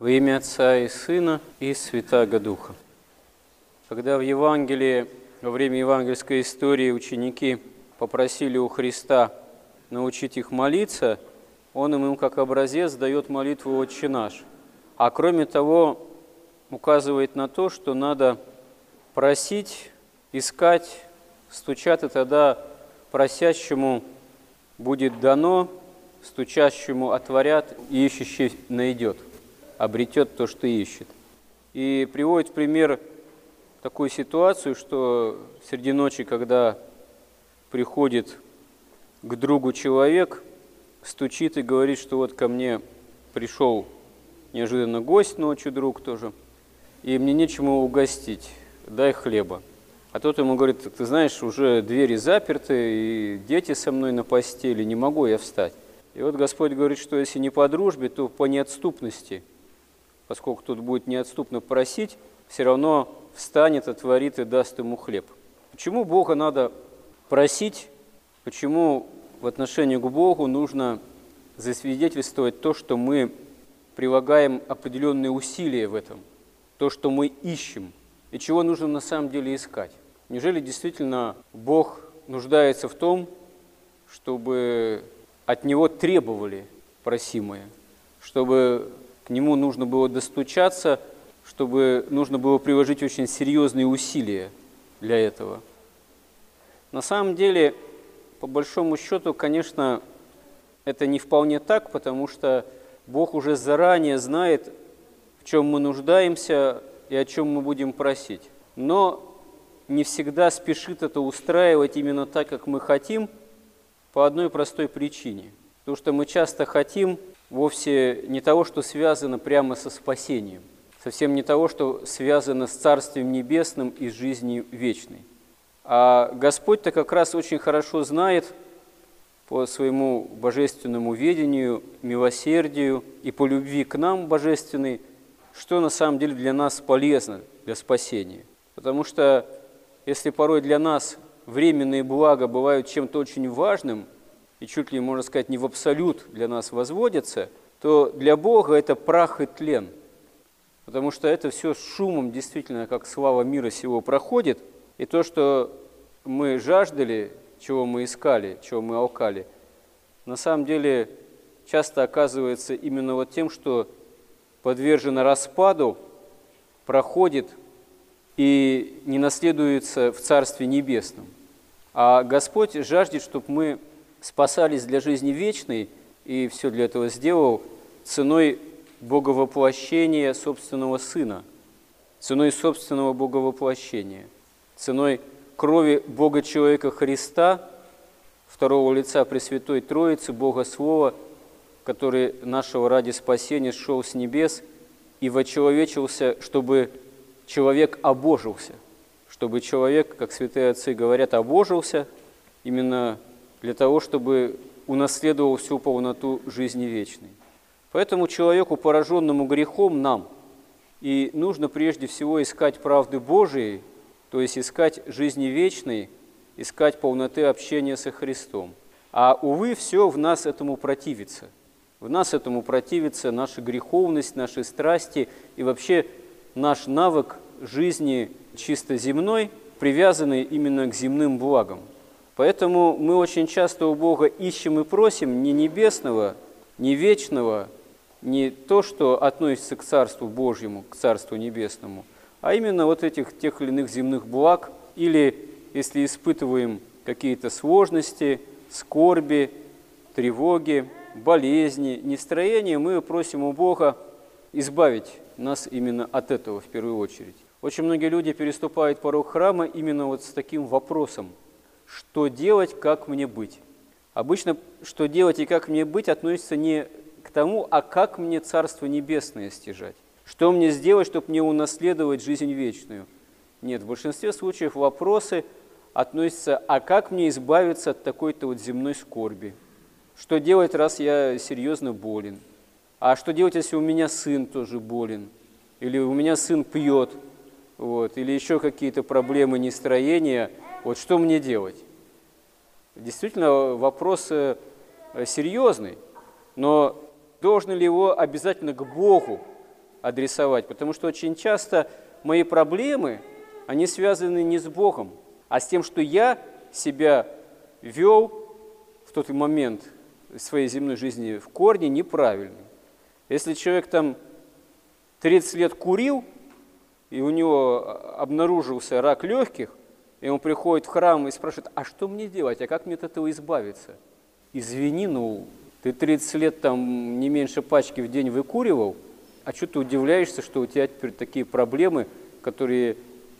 Во имя Отца и Сына и Святаго Духа. Когда в Евангелии, во время евангельской истории ученики попросили у Христа научить их молиться, Он им как образец дает молитву «Отче наш». А кроме того, указывает на то, что надо просить, искать, стучать, и тогда просящему будет дано, стучащему отворят, и ищущий найдет – обретет то, что ищет. И приводит в пример такую ситуацию, что среди ночи, когда приходит к другу человек, стучит и говорит, что вот ко мне пришел неожиданно гость ночью, друг тоже, и мне нечему угостить, дай хлеба. А тот ему говорит, ты знаешь, уже двери заперты, и дети со мной на постели, не могу я встать. И вот Господь говорит, что если не по дружбе, то по неотступности – поскольку тут будет неотступно просить, все равно встанет, отворит и даст ему хлеб. Почему Бога надо просить? Почему в отношении к Богу нужно засвидетельствовать то, что мы прилагаем определенные усилия в этом, то, что мы ищем, и чего нужно на самом деле искать? Неужели действительно Бог нуждается в том, чтобы от Него требовали просимое, чтобы нему нужно было достучаться, чтобы нужно было приложить очень серьезные усилия для этого. На самом деле, по большому счету, конечно, это не вполне так, потому что Бог уже заранее знает, в чем мы нуждаемся и о чем мы будем просить. Но не всегда спешит это устраивать именно так, как мы хотим, по одной простой причине. Потому что мы часто хотим вовсе не того, что связано прямо со спасением, совсем не того, что связано с Царствием Небесным и жизнью вечной. А Господь-то как раз очень хорошо знает по своему божественному ведению, милосердию и по любви к нам божественной, что на самом деле для нас полезно для спасения. Потому что если порой для нас временные блага бывают чем-то очень важным – и чуть ли, можно сказать, не в абсолют для нас возводится, то для Бога это прах и тлен. Потому что это все с шумом действительно, как слава мира сего, проходит. И то, что мы жаждали, чего мы искали, чего мы алкали, на самом деле часто оказывается именно вот тем, что подвержено распаду, проходит и не наследуется в Царстве Небесном. А Господь жаждет, чтобы мы спасались для жизни вечной, и все для этого сделал ценой боговоплощения собственного Сына, ценой собственного боговоплощения, ценой крови Бога-человека Христа, второго лица Пресвятой Троицы, Бога Слова, который нашего ради спасения шел с небес и вочеловечился, чтобы человек обожился, чтобы человек, как святые отцы говорят, обожился, именно для того, чтобы унаследовал всю полноту жизни вечной. Поэтому человеку, пораженному грехом, нам и нужно прежде всего искать правды Божией, то есть искать жизни вечной, искать полноты общения со Христом. А, увы, все в нас этому противится. В нас этому противится наша греховность, наши страсти и вообще наш навык жизни чисто земной, привязанный именно к земным благам. Поэтому мы очень часто у Бога ищем и просим не небесного, не вечного, не то, что относится к Царству Божьему, к Царству Небесному, а именно вот этих тех или иных земных благ, или если испытываем какие-то сложности, скорби, тревоги, болезни, нестроения, мы просим у Бога избавить нас именно от этого в первую очередь. Очень многие люди переступают порог храма именно вот с таким вопросом – что делать, как мне быть. Обычно что делать и как мне быть относится не к тому, а как мне Царство Небесное стяжать. Что мне сделать, чтобы мне унаследовать жизнь вечную? Нет, в большинстве случаев вопросы относятся, а как мне избавиться от такой-то вот земной скорби? Что делать, раз я серьезно болен? А что делать, если у меня сын тоже болен? Или у меня сын пьет? Вот, или еще какие-то проблемы нестроения – вот что мне делать? Действительно, вопрос э, серьезный, но должен ли его обязательно к Богу адресовать, потому что очень часто мои проблемы, они связаны не с Богом, а с тем, что я себя вел в тот момент своей земной жизни в корне неправильно. Если человек там 30 лет курил, и у него обнаружился рак легких, и он приходит в храм и спрашивает, а что мне делать, а как мне от этого избавиться? Извини, ну, ты 30 лет там не меньше пачки в день выкуривал, а что ты удивляешься, что у тебя теперь такие проблемы, которые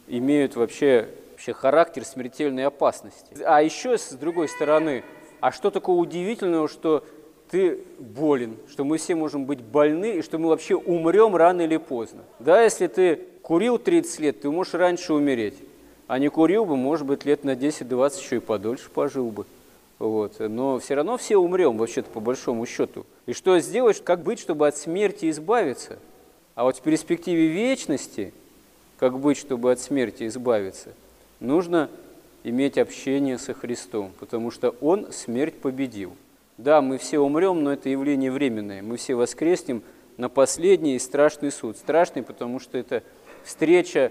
имеют вообще, вообще характер смертельной опасности. А еще с другой стороны, а что такого удивительного, что ты болен, что мы все можем быть больны, и что мы вообще умрем рано или поздно. Да, если ты курил 30 лет, ты можешь раньше умереть. А не курил бы, может быть, лет на 10-20 еще и подольше пожил бы. Вот. Но все равно все умрем, вообще-то, по большому счету. И что сделать, как быть, чтобы от смерти избавиться? А вот в перспективе вечности, как быть, чтобы от смерти избавиться, нужно иметь общение со Христом, потому что Он смерть победил. Да, мы все умрем, но это явление временное. Мы все воскреснем на последний и страшный суд. Страшный, потому что это встреча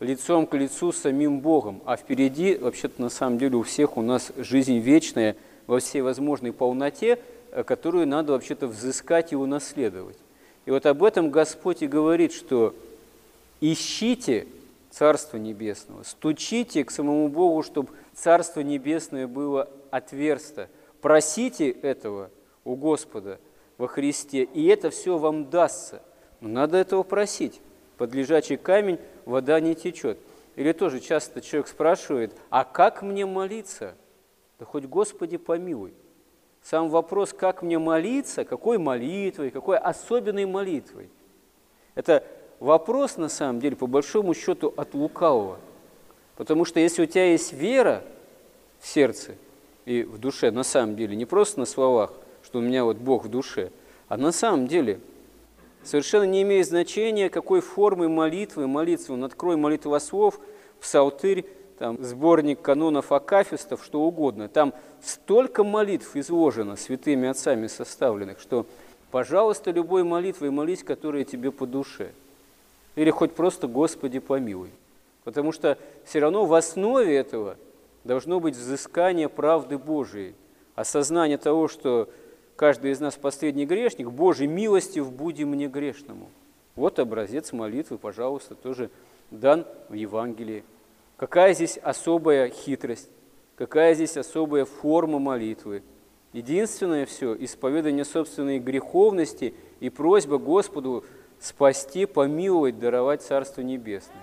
лицом к лицу с самим Богом. А впереди, вообще-то, на самом деле, у всех у нас жизнь вечная во всей возможной полноте, э, которую надо вообще-то взыскать и унаследовать. И вот об этом Господь и говорит, что ищите Царство Небесного, стучите к самому Богу, чтобы Царство Небесное было отверсто – Просите этого у Господа во Христе, и это все вам дастся. Но надо этого просить. Под лежачий камень вода не течет. Или тоже часто человек спрашивает, а как мне молиться? Да хоть Господи помилуй. Сам вопрос, как мне молиться, какой молитвой, какой особенной молитвой. Это вопрос, на самом деле, по большому счету, от лукавого. Потому что если у тебя есть вера в сердце, и в душе на самом деле, не просто на словах, что у меня вот Бог в душе, а на самом деле совершенно не имеет значения, какой формы молитвы молиться. Он открой молитвослов, псалтырь, там, сборник канонов акафистов, что угодно. Там столько молитв изложено святыми отцами составленных, что, пожалуйста, любой молитвой молись, которая тебе по душе. Или хоть просто «Господи, помилуй». Потому что все равно в основе этого – должно быть взыскание правды Божией, осознание того, что каждый из нас последний грешник, Божий милостив будем мне грешному. Вот образец молитвы, пожалуйста, тоже дан в Евангелии. Какая здесь особая хитрость, какая здесь особая форма молитвы. Единственное все – исповедание собственной греховности и просьба Господу спасти, помиловать, даровать Царство Небесное.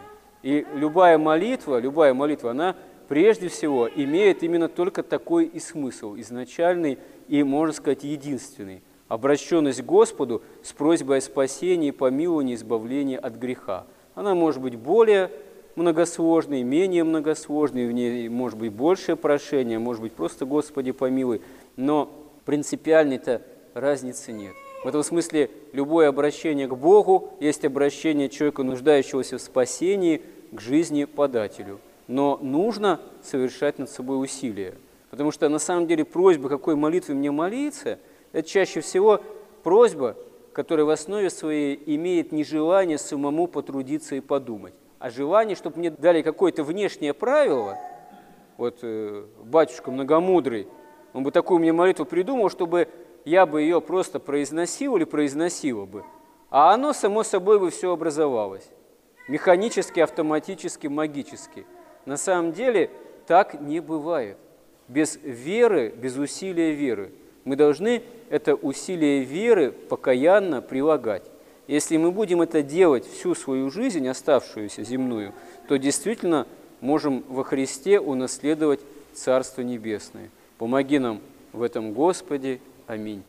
И любая молитва, любая молитва, она – прежде всего имеет именно только такой и смысл, изначальный и, можно сказать, единственный. Обращенность к Господу с просьбой о спасении, помиловании, избавлении от греха. Она может быть более многосложной, менее многосложной, в ней может быть большее прошение, может быть просто «Господи, помилуй», но принципиальной-то разницы нет. В этом смысле любое обращение к Богу есть обращение человека, нуждающегося в спасении, к жизни подателю – но нужно совершать над собой усилия. Потому что на самом деле просьба, какой молитвы мне молиться, это чаще всего просьба, которая в основе своей имеет не желание самому потрудиться и подумать, а желание, чтобы мне дали какое-то внешнее правило. Вот э, батюшка многомудрый, он бы такую мне молитву придумал, чтобы я бы ее просто произносил или произносила бы, а оно само собой бы все образовалось. Механически, автоматически, магически – на самом деле так не бывает. Без веры, без усилия веры. Мы должны это усилие веры покаянно прилагать. Если мы будем это делать всю свою жизнь, оставшуюся земную, то действительно можем во Христе унаследовать Царство Небесное. Помоги нам в этом, Господи. Аминь.